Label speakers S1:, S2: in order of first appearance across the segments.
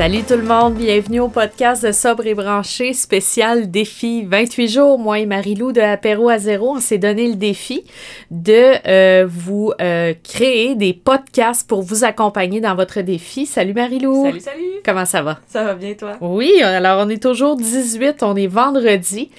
S1: Salut tout le monde, bienvenue au podcast de Sobre et Branché, spécial défi 28 jours. Moi et Marie-Lou de Apéro à zéro, on s'est donné le défi de euh, vous euh, créer des podcasts pour vous accompagner dans votre défi. Salut Marie-Lou!
S2: Salut, salut!
S1: Comment ça va?
S2: Ça va bien, toi?
S1: Oui, alors on est toujours 18, on est vendredi.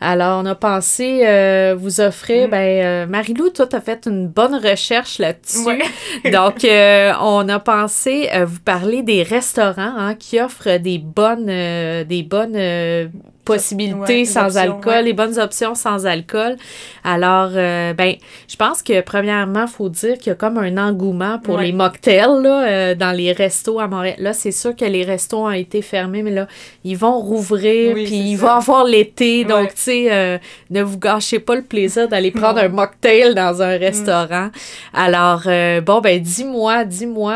S1: Alors, on a pensé euh, vous offrir, mm. ben, Marie-Lou, toi, tu as fait une bonne recherche là-dessus. Donc, on a pensé vous parler des restaurants hein, qui offrent des bonnes, des bonnes possibilités sans alcool, les bonnes options sans alcool. Alors, euh, ben, je pense que premièrement, il faut dire qu'il y a comme un engouement pour les mocktails là, euh, dans les restos à Montréal. Là, c'est sûr que les restos ont été fermés, mais là, ils vont rouvrir, puis il va avoir l'été. Donc, tu sais, euh, ne vous gâchez pas le plaisir d'aller prendre un mocktail dans un restaurant. Alors, bon, ben, dis-moi, dis-moi.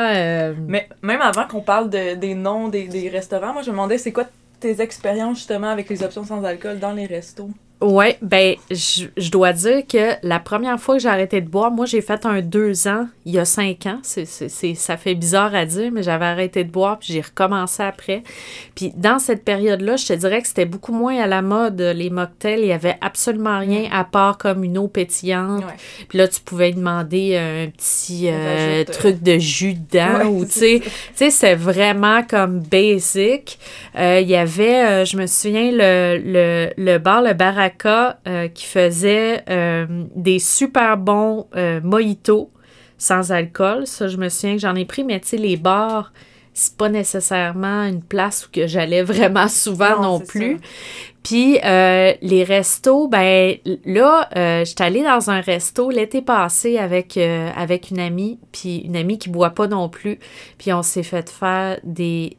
S2: Mais même avant qu'on parle de, des noms des, des restaurants, moi, je me demandais, c'est quoi tes expériences justement avec les options sans alcool dans les restos?
S1: Oui, ben, je, je, dois dire que la première fois que j'ai arrêté de boire, moi, j'ai fait un deux ans, il y a cinq ans. C'est, c'est, ça fait bizarre à dire, mais j'avais arrêté de boire, puis j'ai recommencé après. Puis dans cette période-là, je te dirais que c'était beaucoup moins à la mode, les mocktails. Il y avait absolument rien à part comme une eau pétillante. Puis là, tu pouvais demander un petit euh, truc de jus dedans, ou tu sais, tu sais, c'est vraiment comme basic. Euh, il y avait, euh, je me souviens, le, le, le bar, le bar euh, qui faisait euh, des super bons euh, mojitos sans alcool. Ça, je me souviens que j'en ai pris, mais tu sais, les bars, c'est pas nécessairement une place où que j'allais vraiment souvent non, plus. Puis les restos, ben là, euh, j'étais allée dans un resto l'été passé avec, avec une amie, puis une amie qui boit pas non plus. Puis on s'est fait faire des,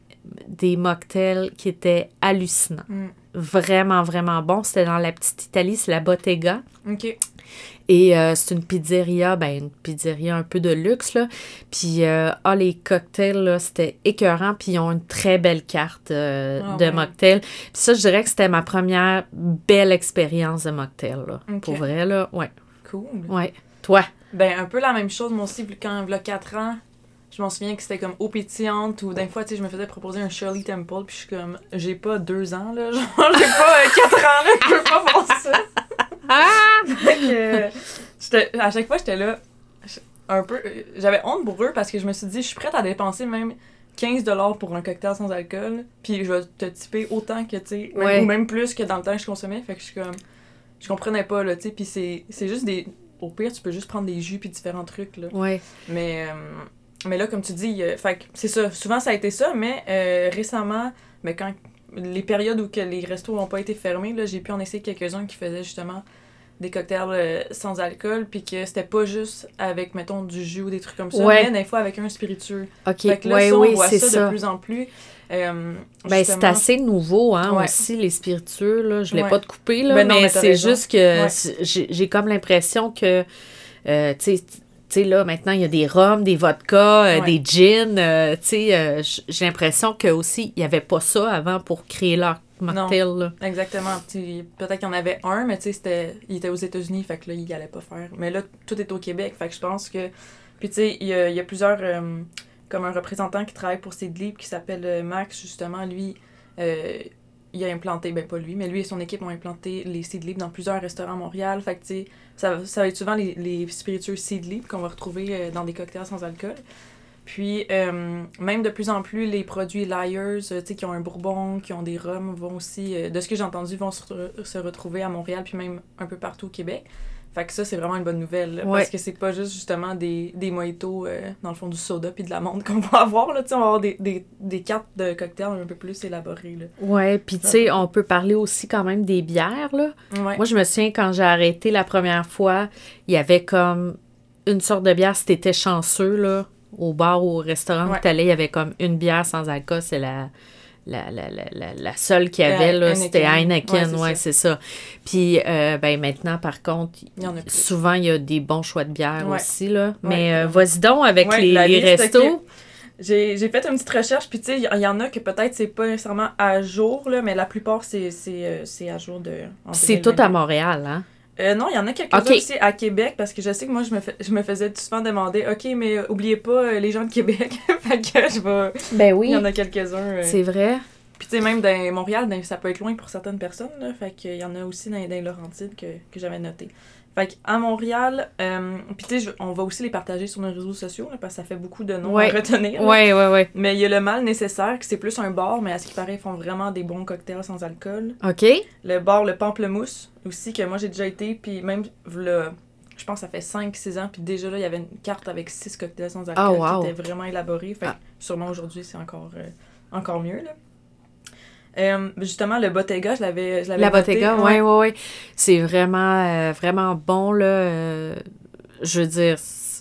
S1: des mocktails qui étaient hallucinants. Mm vraiment, vraiment bon. C'était dans la petite Italie, c'est la Bottega.
S2: OK.
S1: Et euh, c'est une pizzeria, ben une pizzeria un peu de luxe, là. Puis, euh, ah, les cocktails, là, c'était écœurant. Puis, ils ont une très belle carte euh, ah de mocktail. Puis ça, je dirais que c'était ma première belle expérience de mocktail, là. Pour vrai, là, ouais.
S2: Cool.
S1: Ouais. Toi?
S2: Ben, un peu la même chose, moi aussi, quand, il y a 4 ans, je m'en souviens que c'était comme eau pétillante ou d'un fois, tu sais, je me faisais proposer un Shirley Temple, puis je suis comme, j'ai pas deux ans, là, genre, j'ai pas euh, quatre ans, là, je peux pas faire ça. Ah! à chaque fois, j'étais là, un peu, j'avais honte pour eux parce que je me suis dit, je suis prête à dépenser même 15$ pour un cocktail sans alcool, puis je vais te typer autant que, tu sais, ou même plus que dans le temps que je consommais, fait que je suis comme, je comprenais pas, là, tu sais, puis c'est juste des, au pire, tu peux juste prendre des jus puis différents trucs, là.
S1: Ouais.
S2: Mais... Euh, mais là, comme tu dis, c'est ça. Souvent, ça a été ça, mais euh, récemment, mais quand les périodes où que les restos n'ont pas été fermés, j'ai pu en essayer quelques-uns qui faisaient justement des cocktails euh, sans alcool, puis que c'était pas juste avec, mettons, du jus ou des trucs comme ça, mais des fois avec un spiritueux.
S1: OK, fait que là, ouais, oui, c'est ça,
S2: de plus en plus. Euh,
S1: ben, c'est assez nouveau, hein, aussi, les spiritueux, là. Je l'ai pas de couper, là, ben mais, c'est juste que j'ai comme l'impression que, tu sais, tu sais, là, maintenant, il y a des rhums, des vodkas, euh, des gins. Euh, tu sais, euh, j'ai l'impression que aussi il n'y avait pas ça avant pour créer leur mocktail. Là.
S2: Exactement. Peut-être qu'il y en avait un, mais tu sais, il était aux États-Unis, fait que là, il allait pas faire. Mais là, tout est au Québec, fait que je pense que. Puis tu sais, il y a, y a, plusieurs. comme un représentant qui travaille pour Seedlip qui s'appelle Max, justement, lui il a implanté, ben pas lui, mais lui et son équipe ont implanté les Seed dans plusieurs restaurants à Montréal. Fait que, ça, ça va être souvent les, spiritueux Seed qu'on va retrouver euh, dans des cocktails sans alcool. Puis, euh, même de plus en plus, les produits Liars, euh, tu sais, qui ont un bourbon, qui ont des rhums, vont aussi, de ce que j'ai entendu, vont se, retrouver à Montréal, puis même un peu partout au Québec. Fait que ça, c'est vraiment une bonne nouvelle. Parce que c'est pas juste justement des, des mojitos euh, dans le fond du soda puis de la menthe qu'on va avoir. Là, on va avoir des, des, des, cartes de cocktails un peu plus élaborées. Là.
S1: Ouais, puis tu sais, on peut parler aussi quand même des bières. Là. Moi, je me souviens quand j'ai arrêté la première fois, il y avait comme une sorte de bière si t'étais chanceux. Là, au bar ou au restaurant où tu allais, il y avait comme une bière sans alcool, c'est la la, la, la, la seule qu'il y avait, c'était
S2: Heineken. Ouais,
S1: ouais,
S2: c'est
S1: ça. Puis, euh, ben, maintenant, par contre,
S2: Il
S1: souvent, il y a des bons choix de bière
S2: Ouais.
S1: aussi, là. Mais euh, vas-y donc avec les, les restos.
S2: J'ai fait une petite recherche, puis tu sais, il y, en a que peut-être c'est pas nécessairement à jour, là, mais la plupart, c'est euh, à jour de.
S1: C'est tout
S2: 2022.
S1: à Montréal, hein?
S2: Euh, non, il y en a quelques-uns aussi à Québec, parce que je sais que moi, je me, fais- je me faisais souvent demander, OK, mais oubliez pas euh, les gens de Québec. fait que je vais.
S1: Ben
S2: Il y en a quelques-uns. euh.
S1: C'est vrai.
S2: Puis tu sais, même dans Montréal, dans- ça peut être loin pour certaines personnes, là. Fait qu'il y en a aussi dans, dans Laurentides que, que j'avais noté. Fait qu'à Montréal, euh, puis tu sais, on va aussi les partager sur nos réseaux sociaux, là, parce que ça fait beaucoup de noms
S1: Ouais.
S2: à retenir. là.
S1: Ouais, ouais, ouais.
S2: Mais il y a le mal nécessaire, que c'est plus un bar, mais à ce qui paraît, ils font vraiment des bons cocktails sans alcool.
S1: OK.
S2: Le bar Le Pamplemousse, aussi, que moi j'ai déjà été, puis même, le, je pense ça fait 5-6 ans, puis déjà là, il y avait une carte avec 6 cocktails sans alcool
S1: Ah, wow.
S2: qui était vraiment élaborée. Fait que
S1: Ah.
S2: sûrement aujourd'hui, c'est encore, euh, encore mieux, là. Euh, justement, le Bottega, je l'avais
S1: La Bottega, ouais, ouais, ouais. C'est vraiment, euh, vraiment bon, là. euh, je veux dire,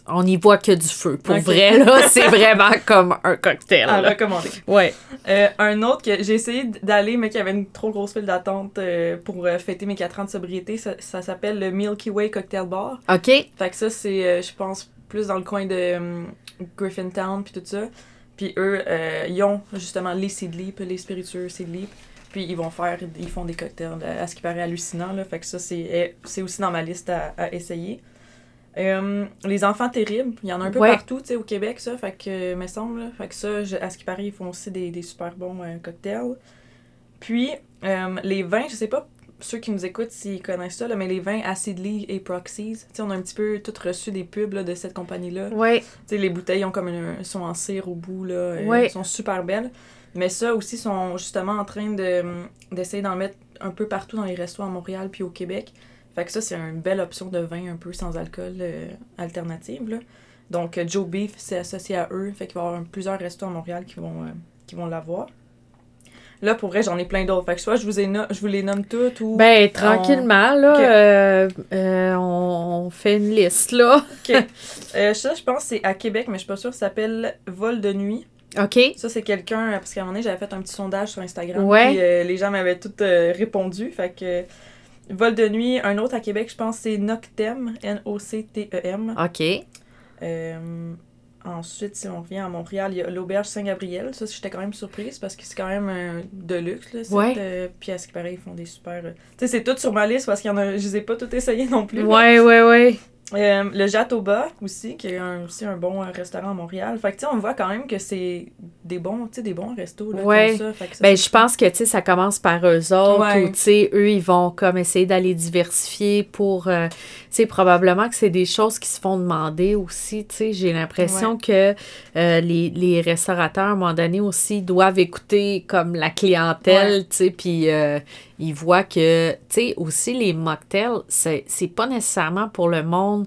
S1: on n'y voit que du feu. Pour vrai, là, c'est vraiment comme un cocktail.
S2: À
S1: là.
S2: recommander.
S1: Ouais.
S2: Euh, un autre que j'ai essayé d'aller, mais qui avait une trop grosse file d'attente pour fêter mes 4 ans de sobriété, ça, ça s'appelle le Milky Way Cocktail Bar.
S1: OK.
S2: Fait que ça, c'est, je pense, plus dans le coin de um, Griffintown puis tout ça. Puis eux, euh, ils ont justement les Seed Leap, les spiritueux Seed Leap. Puis ils vont faire, ils font des cocktails à ce qui paraît hallucinant. Là. Fait que ça, c'est, euh, c'est aussi dans ma liste à, à essayer. Euh, les enfants terribles, il y en a un peu
S1: Ouais.
S2: partout, tu sais, au Québec, ça, fait que, me semble, là. fait que ça, je- à ce qui paraît, ils font aussi des, des super bons euh, cocktails. Puis, euh, les vins, je sais pas, ceux qui nous écoutent s'ils connaissent ça, là, mais les vins Acidly et Proxies, tu sais, on a un petit peu tout reçu des pubs là, de cette compagnie-là. Sais, les bouteilles ont comme une, sont en cire au bout, là,
S1: Ouais.
S2: sont super belles. Mais ça aussi, sont justement en train de, d'essayer d'en mettre un peu partout dans les restos à Montréal puis au Québec. Fait que ça, c'est une belle option de vin un peu sans alcool euh, alternative. Là. Donc, Joe Beef, c'est associé à eux. Fait qu'il va y avoir plusieurs restos à Montréal qui vont, euh, qui vont l'avoir. Là, pour vrai, j'en ai plein d'autres. Fait que soit je vous, ai no- je vous les nomme toutes ou...
S1: Ben, tranquillement, là,
S2: Ok.
S1: euh, euh, on, on fait une liste, là.
S2: Euh, ça, je pense que c'est à Québec, mais je suis pas sûre. Ça s'appelle Vol de nuit.
S1: OK.
S2: Ça, c'est quelqu'un, parce qu'à un moment donné, j'avais fait un petit sondage sur Instagram.
S1: Ouais.
S2: Puis les gens m'avaient tout euh, répondu. Fait que Vol de nuit, un autre à Québec, je pense, c'est Noctem, N-O-C-T-E-M.
S1: OK.
S2: Ensuite, si on revient à Montréal, il y a l'Auberge Saint-Gabriel. Ça, j'étais quand même surprise parce que c'est quand même euh, de luxe. Là, cette,
S1: Ouais.
S2: euh, puis à ce qui paraît, ils font des super. euh, Tu sais, c'est tout sur ma liste parce qu'il y en a. Je les ai pas tout essayé non plus. là.
S1: Ouais, ouais, ouais.
S2: Euh, le Jatoba aussi, qui est un- aussi un bon euh, restaurant à Montréal. Fait que, tu sais, on voit quand même que c'est des bons, tu sais, des bons restos, là,
S1: Ouais.
S2: comme ça. Fait que ça,
S1: Ben, je pense que, tu sais, ça commence par eux autres, ou, tu sais, eux, ils vont comme essayer d'aller diversifier pour, euh, tu sais, probablement que c'est des choses qui se font demander aussi, tu sais, j'ai l'impression que euh, les, les restaurateurs, à un moment donné aussi, doivent écouter comme la clientèle, tu sais, puis ils voient que, tu sais, aussi les mocktails, c'est c'est pas nécessairement pour le monde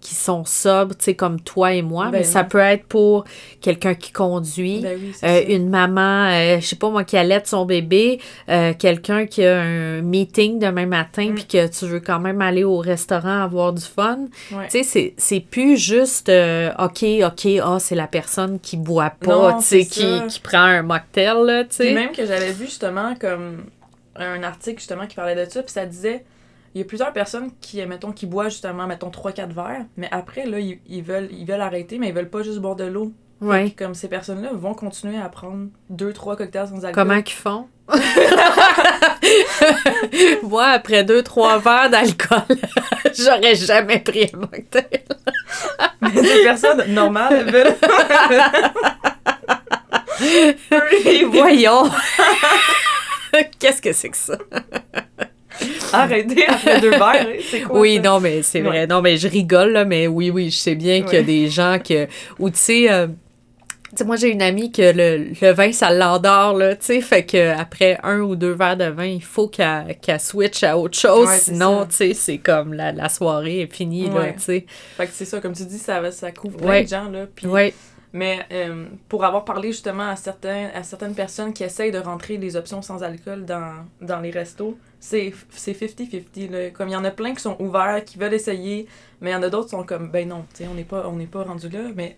S1: qui sont sobres, tu sais, comme toi et moi,
S2: Ben
S1: mais ça peut être pour quelqu'un qui conduit,
S2: Ben oui,
S1: euh, une maman, euh, je sais pas moi, qui allait son bébé, euh, quelqu'un qui a un meeting demain matin,
S2: Mm.
S1: puis que tu veux quand même aller au restaurant avoir du fun.
S2: Ouais.
S1: Tu sais, c'est- c'est plus juste, euh, OK, OK, ah, c'est la personne qui boit pas, tu sais, qui, qui prend un mocktail, là, tu sais.
S2: même que j'avais vu justement comme un article justement qui parlait de ça, puis ça disait il y a plusieurs personnes qui, mettons, qui boivent justement, mettons, 3-4 verres, mais après, là, ils, ils veulent, ils veulent arrêter, mais ils veulent pas juste boire de l'eau.
S1: Ouais.
S2: Comme ces personnes-là vont continuer à prendre 2-3 cocktails sans alcool.
S1: Comment qu'ils font? Moi, après deux, trois verres d'alcool, j'aurais jamais pris un mocktail.
S2: Mais ces personnes normales veulent.
S1: Voyons! Qu'est-ce que c'est que ça?
S2: arrêter après deux verres. hein, C'est quoi?
S1: Oui,
S2: ça?
S1: non, mais c'est vrai.
S2: Ouais.
S1: Non, mais je rigole, là, mais oui, oui, je sais bien qu'il y a
S2: Ouais.
S1: des gens que. Ou tu sais. euh, tu sais, moi, j'ai une amie que le, le vin, ça l'endort, là, tu sais, fait que après un ou deux verres de vin, il faut qu'elle qu'elle switch à autre chose,
S2: Ouais,
S1: sinon, tu sais, c'est comme la, la soirée est finie, là, tu sais.
S2: Fait que c'est ça, comme tu dis, ça, ça couvre plein
S1: Ouais.
S2: de gens, là. Puis Mais euh, pour avoir parlé justement à, certains, à certaines personnes qui essayent de rentrer les options sans alcool dans, dans les restos, c'est c'est 50-50. là. Comme il y en a plein qui sont ouverts, qui veulent essayer, mais il y en a d'autres qui sont comme, ben non, tu sais, on n'est pas, on n'est pas rendu là. Mais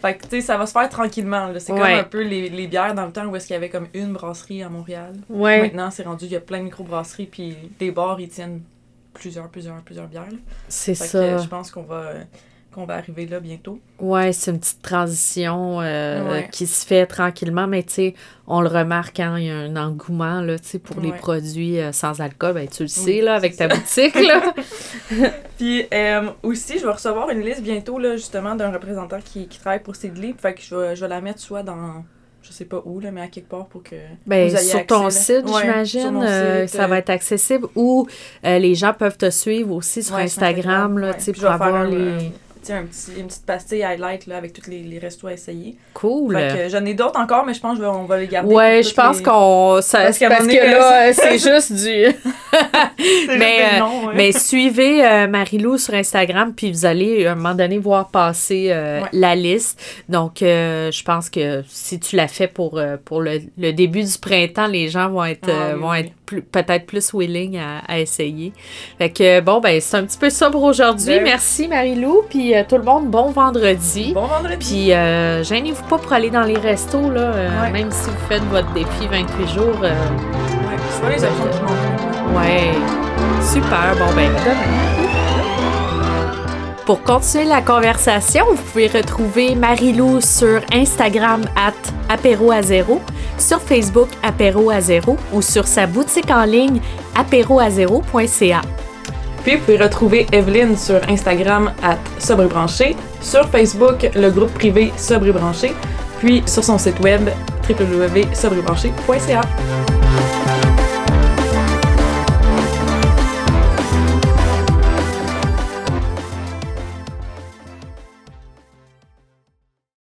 S2: Fait que, tu sais, ça va se faire tranquillement. C'est
S1: Ouais.
S2: comme un peu les, les bières dans le temps où est-ce qu'il y avait comme une brasserie à Montréal.
S1: Ouais.
S2: Maintenant, c'est rendu, il y a plein de micro-brasseries, puis les bars, ils tiennent plusieurs, plusieurs, plusieurs bières.
S1: C'est ça.
S2: je pense qu'on va, qu'on va arriver là bientôt.
S1: Ouais, c'est une petite transition euh,
S2: Ouais.
S1: qui se fait tranquillement, mais tu sais, on le remarque quand il y a un engouement là, pour les produits euh, sans alcool. Ben, tu le sais,
S2: Oui,
S1: là, avec ta boutique. Là.
S2: Puis euh, aussi, je vais recevoir une liste bientôt, là, justement, d'un représentant qui, qui travaille pour Seedly. Fait que je vais, je vais la mettre soit dans, je sais pas où, là, mais à quelque part pour que
S1: Ben,
S2: vous ayez
S1: sur ton
S2: accès,
S1: site,
S2: Ouais,
S1: j'imagine, euh, ça va être accessible ou euh, les gens peuvent te suivre aussi sur
S2: Ouais,
S1: Instagram, là,
S2: ouais.
S1: tu sais,
S2: Puis
S1: pour avoir les...
S2: un petit, une petite pastille highlight là, avec tous les, les restos à essayer.
S1: Cool.
S2: J'en ai d'autres encore, mais je pense qu'on va les garder.
S1: Ouais, je pense
S2: les-
S1: qu'on...
S2: Parce un
S1: Parce que là, c'est juste du... Mais,
S2: juste
S1: euh,
S2: noms, ouais.
S1: Mais suivez euh, Marie-Lou sur Instagram, puis vous allez à un moment donné voir passer euh,
S2: Ouais.
S1: la liste. Donc, euh, je pense que si tu l'as fait pour, pour le, le début du printemps, les gens vont être,
S2: Ah oui,
S1: vont
S2: oui.
S1: être plus- peut-être plus willing à, à essayer. Fait que, bon, ben, c'est un petit peu ça pour aujourd'hui.
S2: Ben-
S1: Merci, Marie-Lou. Puis, euh, tout le monde, bon vendredi.
S2: Bon vendredi.
S1: Puis, euh, gênez-vous pas pour aller dans les restos, là, euh,
S2: Ouais.
S1: même si vous faites votre défi 28 jours. euh,
S2: Ouais, c'est les options.
S1: Ouais, super. Bon, ben, à demain. Pour continuer la conversation, vous pouvez retrouver Marilou sur Instagram at apéro à zéro, sur Facebook apéro à zéro ou sur sa boutique en ligne apéroazéro.ca.
S2: Puis vous pouvez retrouver Evelyne sur Instagram à Sobrebranché, sur Facebook le groupe privé Sobrebranché, puis sur son site web www.sobrebranché.ca.